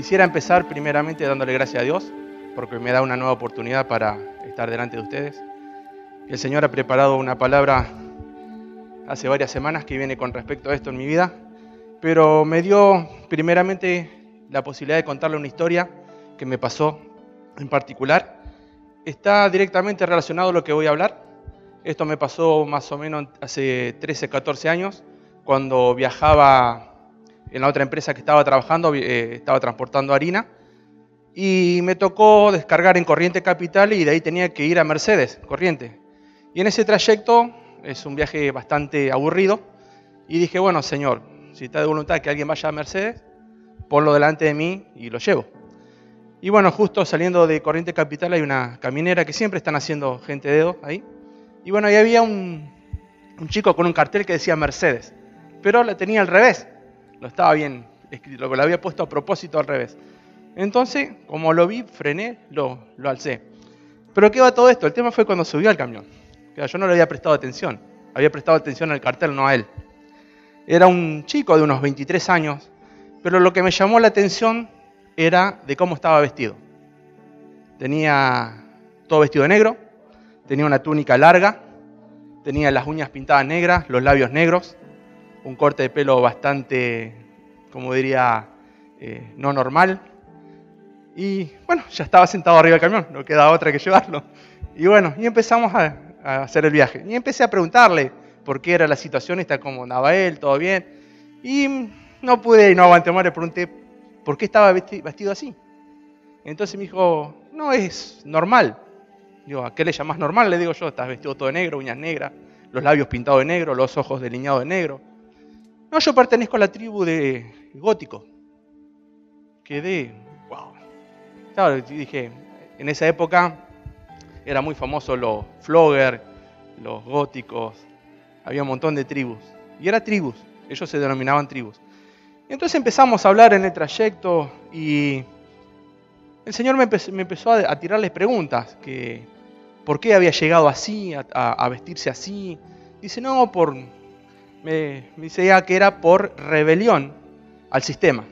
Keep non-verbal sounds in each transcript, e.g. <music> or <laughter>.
Quisiera empezar primeramente dándole gracias a Dios porque me da una nueva oportunidad para estar delante de ustedes. El Señor ha preparado una palabra hace varias semanas que viene con respecto a esto en mi vida, pero me dio primeramente la posibilidad de contarle una historia que me pasó en particular. Está directamente relacionado a lo que voy a hablar. Esto me pasó más o menos hace 13, 14 años, cuando viajaba en la otra empresa que estaba trabajando, eh, estaba transportando harina, y me tocó descargar en Corriente Capital y de ahí tenía que ir a Mercedes, Corriente. Y en ese trayecto es un viaje bastante aburrido, y dije, bueno, señor, si está de voluntad que alguien vaya a Mercedes, ponlo delante de mí y lo llevo. Y bueno, justo saliendo de Corriente Capital hay una caminera que siempre están haciendo gente de dedo ahí. Y bueno, ahí había un, un chico con un cartel que decía Mercedes, pero la tenía al revés lo estaba bien escrito, lo había puesto a propósito al revés. Entonces, como lo vi, frené, lo, lo alcé. Pero ¿qué va todo esto? El tema fue cuando subió al camión. Yo no le había prestado atención, había prestado atención al cartel, no a él. Era un chico de unos 23 años, pero lo que me llamó la atención era de cómo estaba vestido. Tenía todo vestido de negro, tenía una túnica larga, tenía las uñas pintadas negras, los labios negros, un corte de pelo bastante, como diría, eh, no normal. Y bueno, ya estaba sentado arriba del camión, no queda otra que llevarlo. Y bueno, y empezamos a, hacer el viaje. Y empecé a preguntarle por qué era la situación, está como andaba él, todo bien. Y no pude y no aguanté más, le pregunté por qué estaba vestido así. Entonces me dijo, no, es normal. Digo, ¿a qué le llamas normal? Le digo yo, estás vestido todo de negro, uñas negras, los labios pintados de negro, los ojos delineados de negro. No, yo pertenezco a la tribu de gótico. Quedé, wow. Claro, dije, en esa época era muy famoso los flogger, los góticos, había un montón de tribus. Y era tribus, ellos se denominaban tribus. Entonces empezamos a hablar en el trayecto y el Señor me empezó, a, tirarles preguntas, que por qué había llegado así, a vestirse así. Dice, no, por me, decía que era por rebelión al sistema,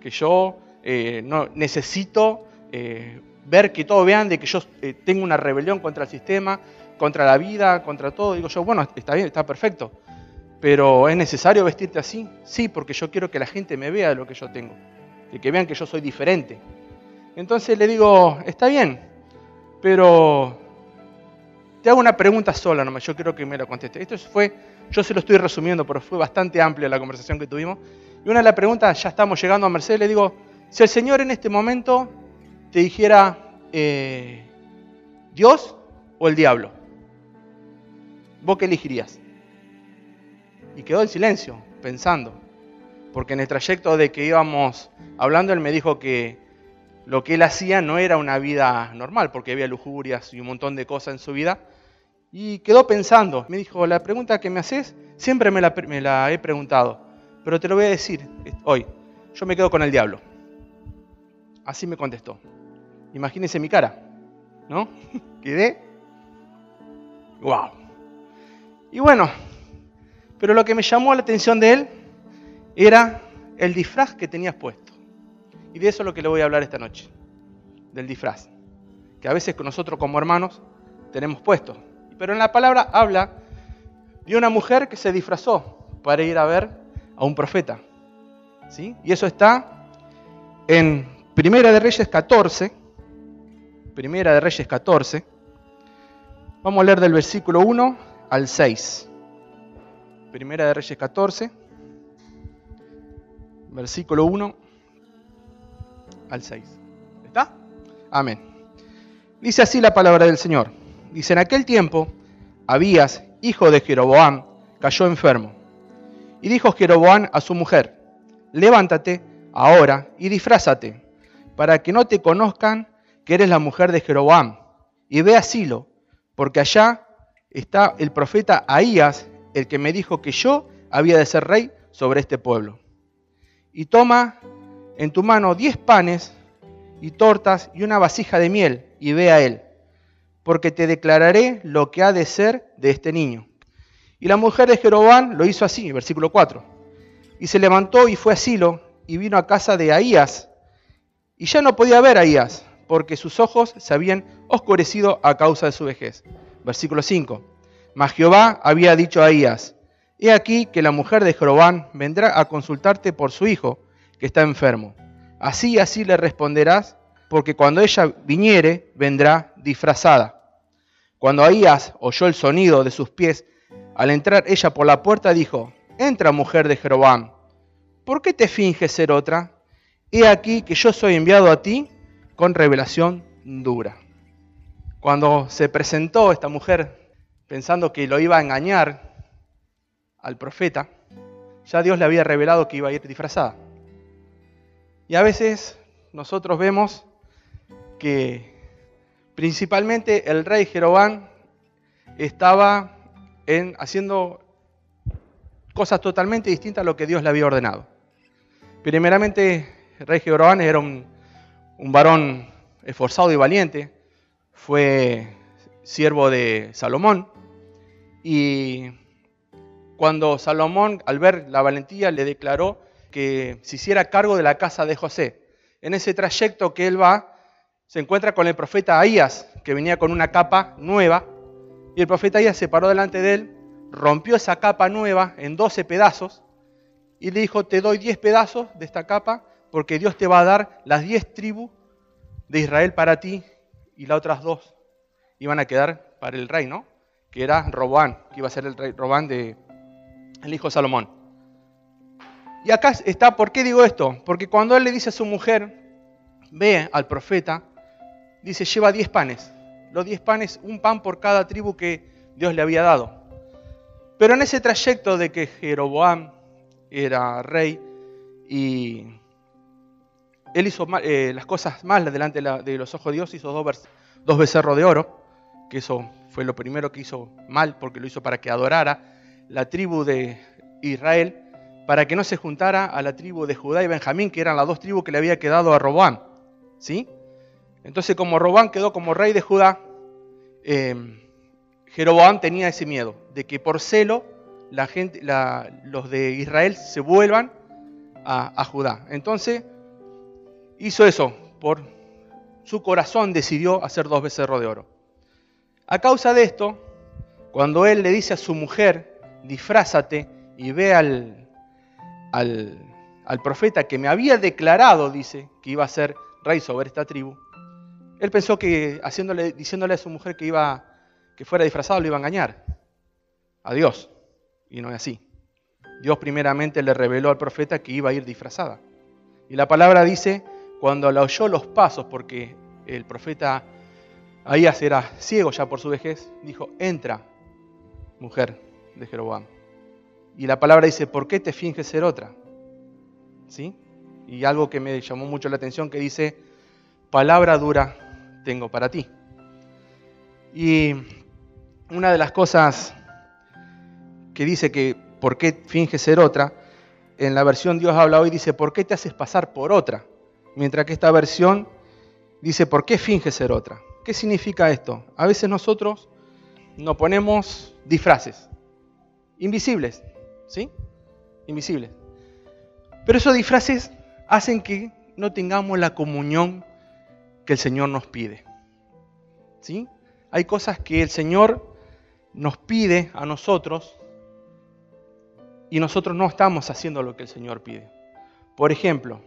que yo eh, no necesito eh, ver que todos vean de que yo eh, tengo una rebelión contra el sistema, contra la vida, contra todo. Digo yo, bueno, está bien, está perfecto, pero ¿es necesario vestirte así? Sí, porque yo quiero que la gente me vea lo que yo tengo, que vean que yo soy diferente. Entonces le digo, está bien, pero te hago una pregunta sola nomás, yo quiero que me la conteste. Esto fue yo se lo estoy resumiendo, pero fue bastante amplia la conversación que tuvimos. Y una de las preguntas, ya estamos llegando a Mercedes, le digo, si el Señor en este momento te dijera, eh, ¿Dios o el diablo? ¿Vos qué elegirías? Y quedó en silencio, pensando. Porque en el trayecto de que íbamos hablando, él me dijo que lo que él hacía no era una vida normal, porque había lujurias y un montón de cosas en su vida, y quedó pensando. Me dijo, la pregunta que me haces siempre me la, he preguntado, pero te lo voy a decir hoy. Yo me quedo con el diablo. Así me contestó. Imagínense mi cara, ¿no? <laughs> Quedé. ¡Wow! Y bueno, pero lo que me llamó la atención de él era el disfraz que tenías puesto. Y de eso es lo que le voy a hablar esta noche, del disfraz, que a veces nosotros como hermanos tenemos puesto. Pero en la palabra habla de una mujer que se disfrazó para ir a ver a un profeta. ¿sí? Y eso está en Primera de Reyes 14. Primera de Reyes 14. Vamos a leer del versículo 1 al 6. Primera de Reyes 14. Versículo 1 al 6. ¿Está? Amén. Dice así la palabra del Señor. Dice, en aquel tiempo, Abías, hijo de Jeroboam, cayó enfermo. Y dijo Jeroboam a su mujer, levántate ahora y disfrázate, para que no te conozcan que eres la mujer de Jeroboam, y ve a Silo, porque allá está el profeta Ahías, el que me dijo que yo había de ser rey sobre este pueblo. Y toma en tu mano diez panes y tortas y una vasija de miel, y ve a él porque te declararé lo que ha de ser de este niño. Y la mujer de Jeroboam lo hizo así, versículo 4. Y se levantó y fue a Silo, y vino a casa de Ahías. Y ya no podía ver Ahías, porque sus ojos se habían oscurecido a causa de su vejez. Versículo 5. Mas Jehová había dicho a Ahías, He aquí que la mujer de Jeroboam vendrá a consultarte por su hijo, que está enfermo. Así y así le responderás, porque cuando ella viniere, vendrá disfrazada. Cuando Ahías oyó el sonido de sus pies, al entrar ella por la puerta, dijo, Entra, mujer de Jeroboam, ¿por qué te finges ser otra? He aquí que yo soy enviado a ti con revelación dura. Cuando se presentó esta mujer pensando que lo iba a engañar, al profeta, ya Dios le había revelado que iba a ir disfrazada. Y a veces nosotros vemos que principalmente el rey Jeroboam estaba en, haciendo cosas totalmente distintas a lo que Dios le había ordenado. Primeramente, el rey Jeroboam era un, un varón esforzado y valiente, fue siervo de Salomón y cuando Salomón, al ver la valentía, le declaró que se hiciera cargo de la casa de José. En ese trayecto que él va, se encuentra con el profeta Ahías, que venía con una capa nueva, y el profeta Ahías se paró delante de él, rompió esa capa nueva en 12 pedazos, y le dijo, te doy 10 pedazos de esta capa, porque Dios te va a dar las 10 tribus de Israel para ti, y las otras dos iban a quedar para el rey, ¿no? Que era Robán, que iba a ser el rey Robán de, el hijo Salomón. Y acá está, ¿por qué digo esto? Porque cuando él le dice a su mujer, ve al profeta, dice, lleva 10 panes. Los 10 panes, un pan por cada tribu que Dios le había dado. Pero en ese trayecto de que Jeroboam era rey y él hizo eh, las cosas malas delante de, los ojos de Dios, hizo dos, dos becerros de oro, que eso fue lo primero que hizo mal porque lo hizo para que adorara la tribu de Israel para que no se juntara a la tribu de Judá y Benjamín, que eran las dos tribus que le había quedado a Roboam. ¿sí? Entonces, como Roboam quedó como rey de Judá, eh, Jeroboam tenía ese miedo de que por celo los de Israel se vuelvan a, Judá. Entonces, hizo eso. Por su corazón decidió hacer dos becerros de oro. A causa de esto, cuando él le dice a su mujer, disfrázate y ve al, al, profeta que me había declarado, dice, que iba a ser rey sobre esta tribu. Él pensó que haciéndole, diciéndole a su mujer que, iba, que fuera disfrazado, lo iba a engañar a Dios. Y no es así. Dios primeramente le reveló al profeta que iba a ir disfrazada. Y la palabra dice, cuando la oyó los pasos, porque el profeta Ahías era ciego ya por su vejez, dijo, entra, mujer, de Jeroboam. Y la palabra dice, ¿por qué te finges ser otra? ¿Sí? Y algo que me llamó mucho la atención que dice, palabra dura tengo para ti. Y una de las cosas que dice que, ¿por qué finges ser otra? En la versión Dios habla hoy dice, ¿por qué te haces pasar por otra? Mientras que esta versión dice, ¿por qué finges ser otra? ¿Qué significa esto? A veces nosotros nos ponemos disfraces invisibles, ¿sí? Invisibles. Pero esos disfraces hacen que no tengamos la comunión que el Señor nos pide. ¿Sí? Hay cosas que el Señor nos pide a nosotros y nosotros no estamos haciendo lo que el Señor pide. Por ejemplo,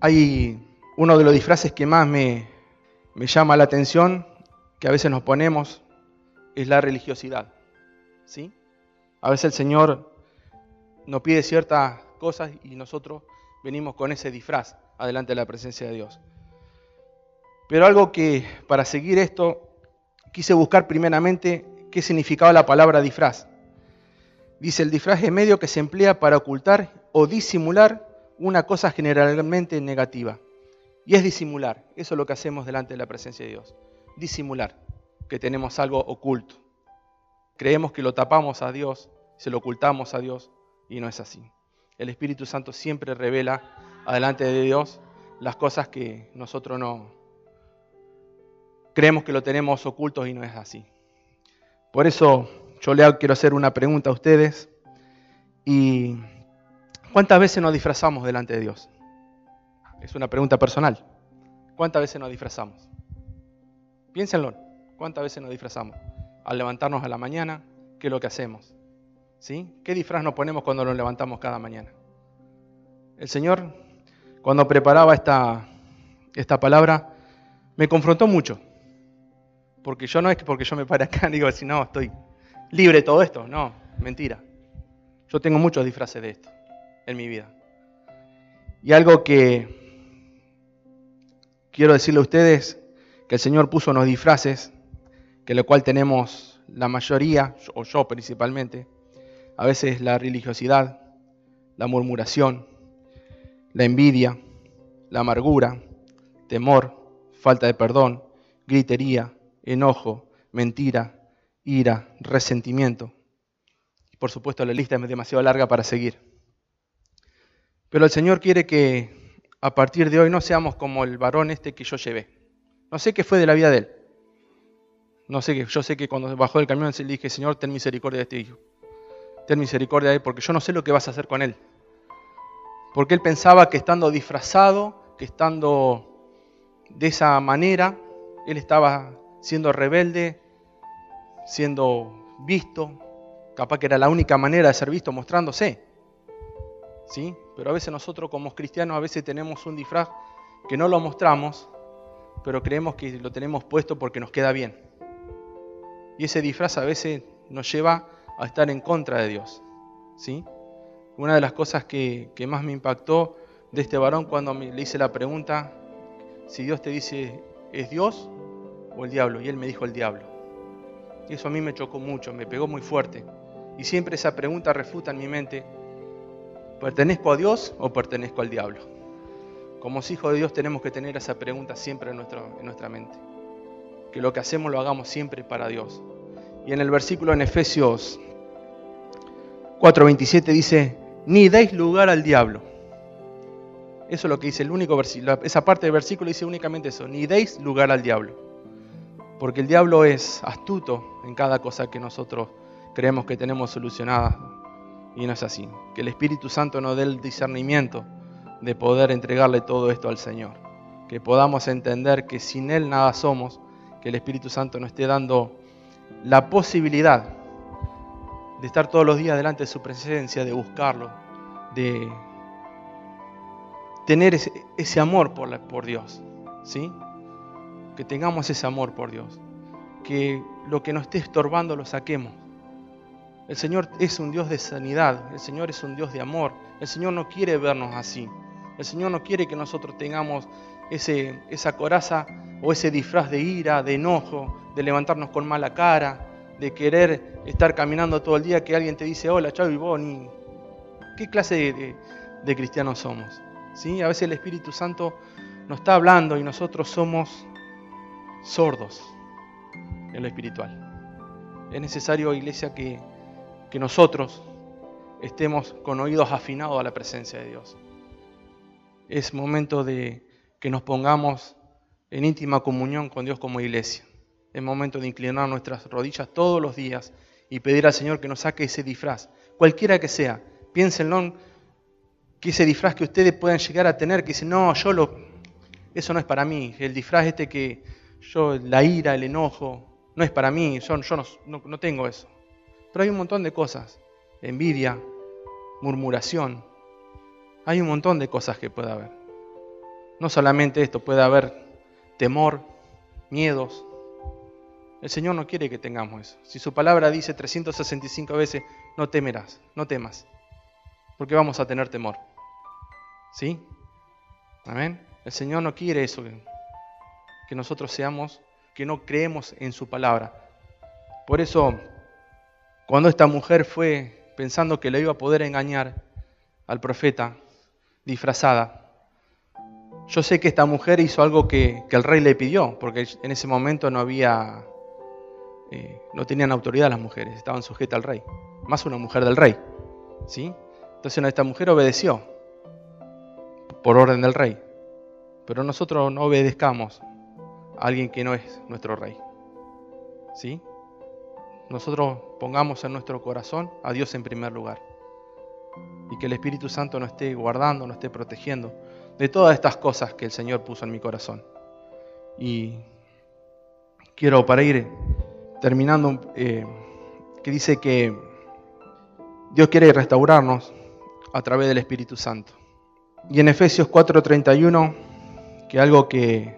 hay uno de los disfraces que más me, llama la atención, que a veces nos ponemos, es la religiosidad. ¿Sí? A veces el Señor nos pide ciertas cosas y nosotros venimos con ese disfraz adelante de la presencia de Dios. Pero algo que para seguir esto quise buscar primeramente qué significaba la palabra disfraz. Dice, el disfraz es medio que se emplea para ocultar o disimular una cosa generalmente negativa. Y es disimular, eso es lo que hacemos delante de la presencia de Dios. Disimular, que tenemos algo oculto. Creemos que lo tapamos a Dios, se lo ocultamos a Dios y no es así. El Espíritu Santo siempre revela adelante de Dios las cosas que nosotros no creemos que lo tenemos ocultos y no es así. Por eso yo le quiero hacer una pregunta a ustedes y ¿Cuántas veces nos disfrazamos delante de Dios? Es una pregunta personal. ¿Cuántas veces nos disfrazamos? Piénsenlo. ¿Cuántas veces nos disfrazamos? Al levantarnos a la mañana, ¿qué es lo que hacemos? ¿Sí? ¿Qué disfraz nos ponemos cuando nos levantamos cada mañana? El Señor, cuando preparaba esta, esta palabra, me confrontó mucho. Porque yo no es porque yo me pare acá y <laughs> digo, si no, estoy libre de todo esto. No, mentira. Yo tengo muchos disfraces de esto en mi vida. Y algo que quiero decirle a ustedes, que el Señor puso unos disfraces, que lo cual tenemos la mayoría, o yo principalmente, a veces la religiosidad, la murmuración, la envidia, la amargura, temor, falta de perdón, gritería, enojo, mentira, ira, resentimiento. Y por supuesto la lista es demasiado larga para seguir. Pero el Señor quiere que a partir de hoy no seamos como el varón este que yo llevé. No sé qué fue de la vida de él. No sé qué, yo sé que cuando bajó del camión le dije, Señor, ten misericordia de este hijo. Ten misericordia de él, porque yo no sé lo que vas a hacer con él. Porque él pensaba que estando disfrazado, que estando de esa manera, él estaba siendo rebelde, siendo visto, capaz que era la única manera de ser visto, mostrándose. ¿Sí? Pero a veces nosotros como cristianos a veces tenemos un disfraz que no lo mostramos, pero creemos que lo tenemos puesto porque nos queda bien. Y ese disfraz a veces nos lleva a estar en contra de Dios. ¿Sí? Una de las cosas que, que más me impactó de este varón cuando le hice la pregunta, si Dios te dice, ¿es Dios o el diablo? Y él me dijo el diablo. Y eso a mí me chocó mucho, me pegó muy fuerte. Y siempre esa pregunta refuta en mi mente, ¿pertenezco a Dios o pertenezco al diablo? Como hijos de Dios tenemos que tener esa pregunta siempre en, en nuestra mente. Que lo que hacemos lo hagamos siempre para Dios. Y en el versículo en Efesios 4:27 dice, ni deis lugar al diablo. Eso es lo que dice el único versículo. Esa parte del versículo dice únicamente eso, ni deis lugar al diablo. Porque el diablo es astuto en cada cosa que nosotros creemos que tenemos solucionada. Y no es así. Que el Espíritu Santo nos dé el discernimiento de poder entregarle todo esto al Señor. Que podamos entender que sin Él nada somos. Que el Espíritu Santo nos esté dando la posibilidad de estar todos los días delante de su presencia, de buscarlo, de tener ese, amor por, por Dios, ¿sí? Que tengamos ese amor por Dios, que lo que nos esté estorbando lo saquemos. El Señor es un Dios de sanidad, el Señor es un Dios de amor, el Señor no quiere vernos así, el Señor no quiere que nosotros tengamos ese, esa coraza o ese disfraz de ira, de enojo, de levantarnos con mala cara, de querer estar caminando todo el día que alguien te dice, hola, chao, y vos, ¿qué clase de, de cristianos somos? A veces el Espíritu Santo nos está hablando y nosotros somos sordos en lo espiritual. Es necesario, iglesia, que, que nosotros estemos con oídos afinados a la presencia de Dios. Es momento de que nos pongamos en íntima comunión con Dios como iglesia. Es momento de inclinar nuestras rodillas todos los días y pedir al Señor que nos saque ese disfraz, cualquiera que sea. Piénsenlo que ese disfraz que ustedes puedan llegar a tener, que dicen, no, yo lo, eso no es para mí, el disfraz este que yo, la ira, el enojo, no es para mí, yo, yo no, no tengo eso. Pero hay un montón de cosas, envidia, murmuración, hay un montón de cosas que puede haber. No solamente esto, puede haber temor, miedos. El Señor no quiere que tengamos eso. Si su palabra dice 365 veces, no temerás, no temas, porque vamos a tener temor. ¿Sí? Amén. El Señor no quiere eso, que nosotros seamos, que no creemos en su palabra. Por eso, cuando esta mujer fue pensando que le iba a poder engañar al profeta, disfrazada, yo sé que esta mujer hizo algo que, el rey le pidió, porque en ese momento no había, eh, no tenían autoridad las mujeres, estaban sujetas al rey, más una mujer del rey. ¿sí? Entonces esta mujer obedeció por orden del rey. Pero nosotros no obedezcamos alguien que no es nuestro rey. ¿Sí? Nosotros pongamos en nuestro corazón a Dios en primer lugar. y que el Espíritu Santo nos esté guardando, nos esté protegiendo de todas estas cosas que el Señor puso en mi corazón. Y quiero para ir terminando, eh, que dice que Dios quiere restaurarnos a través del Espíritu Santo. Y en Efesios 4:31, que algo que,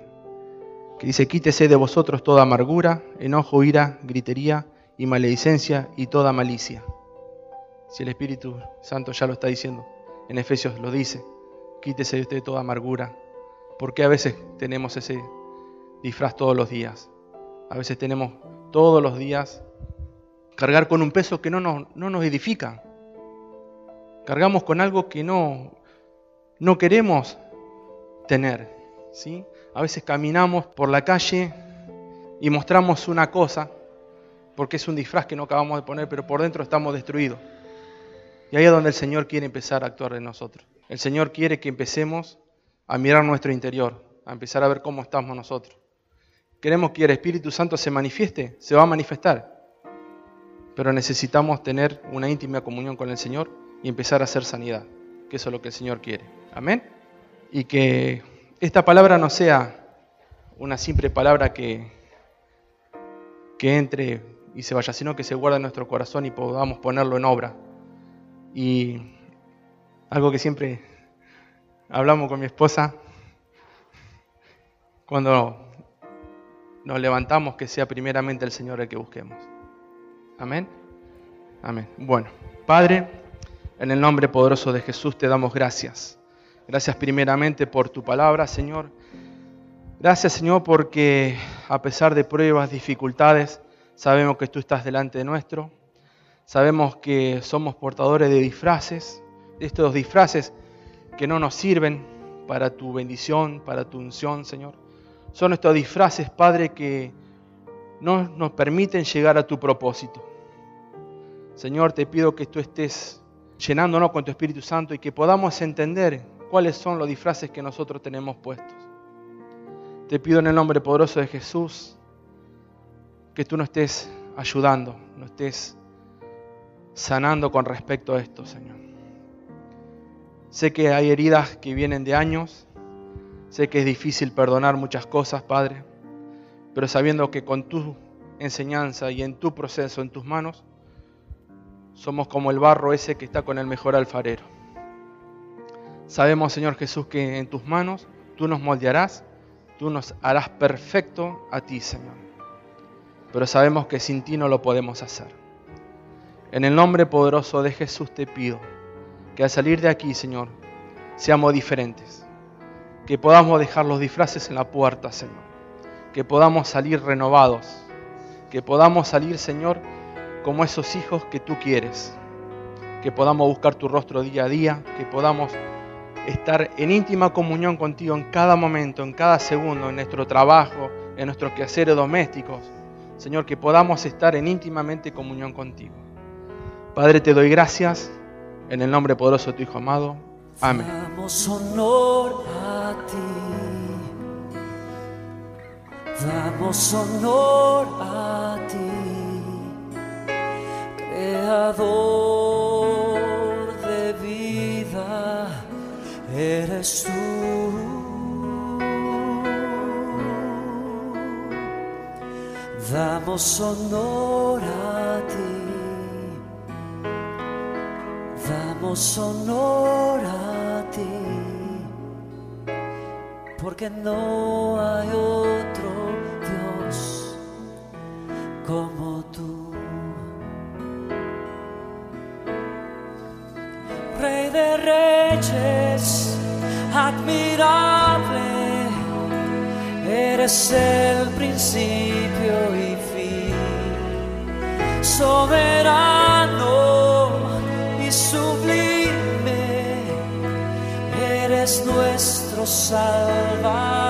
que dice, quítese de vosotros toda amargura, enojo, ira, gritería y maledicencia y toda malicia. Si el Espíritu Santo ya lo está diciendo, en Efesios lo dice, quítese de usted toda amargura. porque a veces tenemos ese disfraz todos los días? A veces tenemos todos los días cargar con un peso que no nos, no nos edifica. Cargamos con algo que no, no queremos tener. ¿sí? A veces caminamos por la calle y mostramos una cosa, porque es un disfraz que no acabamos de poner, pero por dentro estamos destruidos. Y ahí es donde el Señor quiere empezar a actuar en nosotros. El Señor quiere que empecemos a mirar nuestro interior, a empezar a ver cómo estamos nosotros. Queremos que el Espíritu Santo se manifieste, se va a manifestar. Pero necesitamos tener una íntima comunión con el Señor y empezar a hacer sanidad, que eso es lo que el Señor quiere. Amén. Y que esta palabra no sea una simple palabra que, que entre y se vaya, sino que se guarde en nuestro corazón y podamos ponerlo en obra. Y algo que siempre hablamos con mi esposa, cuando nos levantamos, que sea primeramente el Señor el que busquemos. Amén. Amén. Bueno, Padre, en el nombre poderoso de Jesús te damos gracias. Gracias primeramente por tu palabra, Señor. Gracias, Señor, porque a pesar de pruebas, dificultades, sabemos que tú estás delante de nuestro. Sabemos que somos portadores de disfraces, de estos disfraces que no nos sirven para tu bendición, para tu unción, Señor. Son estos disfraces, Padre, que no nos permiten llegar a tu propósito. Señor, te pido que tú estés llenándonos con tu Espíritu Santo y que podamos entender cuáles son los disfraces que nosotros tenemos puestos. Te pido en el nombre poderoso de Jesús que tú nos estés ayudando, nos estés sanando con respecto a esto, Señor. Sé que hay heridas que vienen de años, Sé que es difícil perdonar muchas cosas, Padre, pero sabiendo que con tu enseñanza y en tu proceso, en tus manos, somos como el barro ese que está con el mejor alfarero. Sabemos, Señor Jesús, que en tus manos tú nos moldearás, tú nos harás perfecto a ti, Señor. Pero sabemos que sin ti no lo podemos hacer. En el nombre poderoso de Jesús te pido que al salir de aquí, Señor, seamos diferentes que podamos dejar los disfraces en la puerta, Señor. Que podamos salir renovados. Que podamos salir, Señor, como esos hijos que tú quieres. Que podamos buscar tu rostro día a día. Que podamos estar en íntima comunión contigo en cada momento, en cada segundo, en nuestro trabajo, en nuestros quehaceres domésticos. Señor, que podamos estar en íntimamente comunión contigo. Padre, te doy gracias en el nombre poderoso de tu Hijo amado. Amén. Damos honor a ti. Damos honor a ti. Creador eres tú. Damos honor a ti. Damos honor a ti, porque no hay otro Dios como tú. Rey de reyes, admirable, eres el principio y fin, soberano y sublime, eres nuestro Salvador.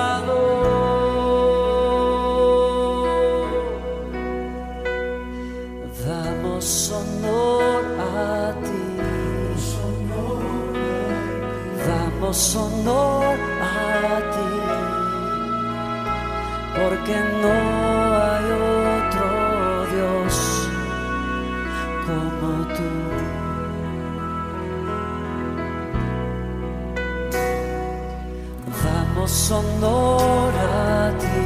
los honor a ti, porque no hay otro Dios como tú. Damos honor a ti,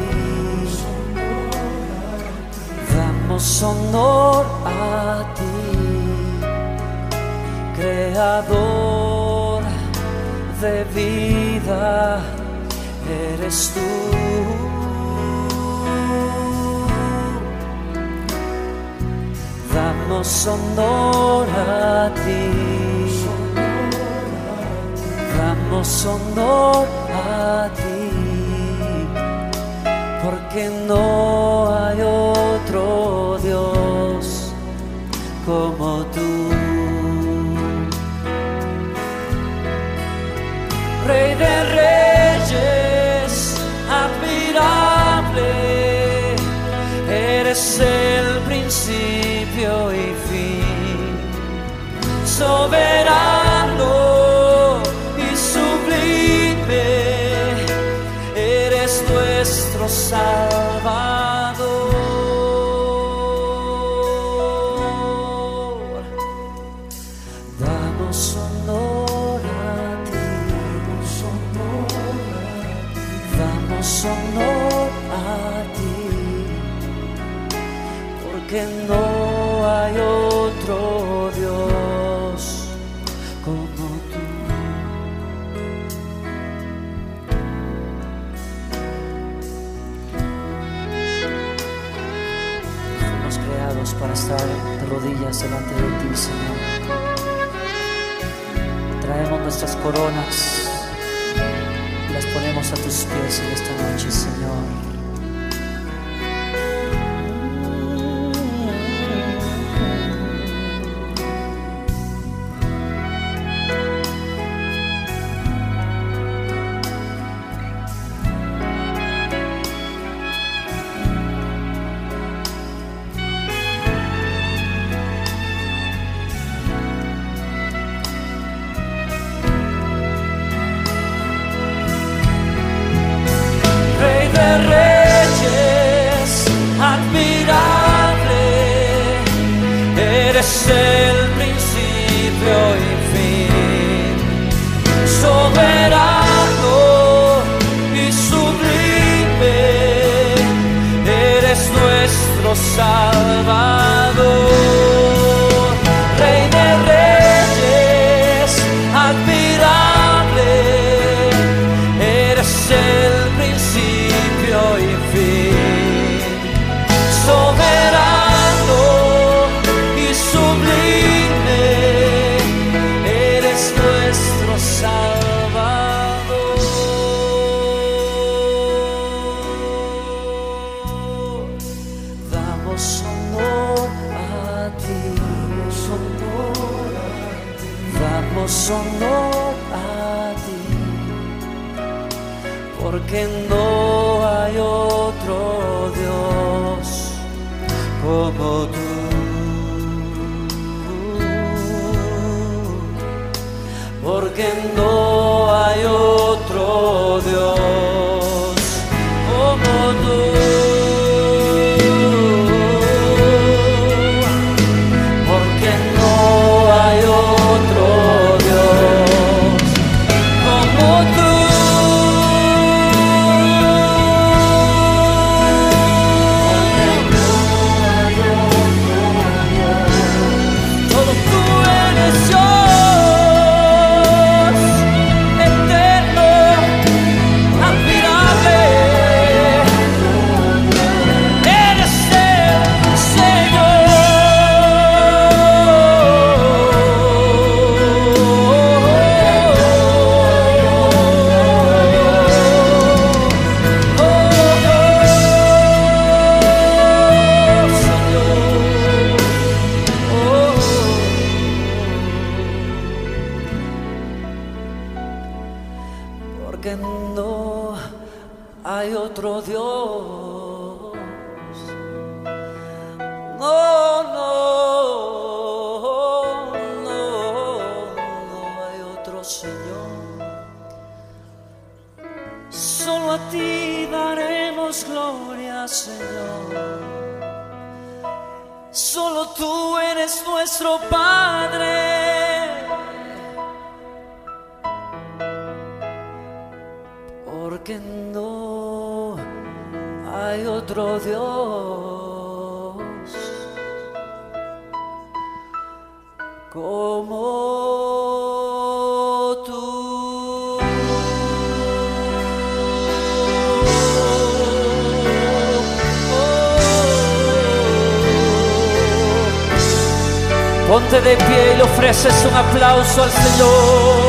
damos honor a ti, Creador de vida, eres tú. Damos honor a ti. Damos honor a ti. Porque no hay otro Dios como tú. Rey de reyes, admirable, eres el principio y fin, soberano y sublime, eres nuestro Salvador. Para estar de rodillas delante de ti, Señor. Traemos nuestras coronas y las ponemos a tus pies en esta noche, Señor. El principio y fin, soberano y sublime, eres nuestro Salvador. Porque no hay otro Dios como tú. Porque no hay otro Dios Solo tú eres nuestro Padre. porque no hay otro Dios como Ponte de pie y le ofreces un aplauso al Señor.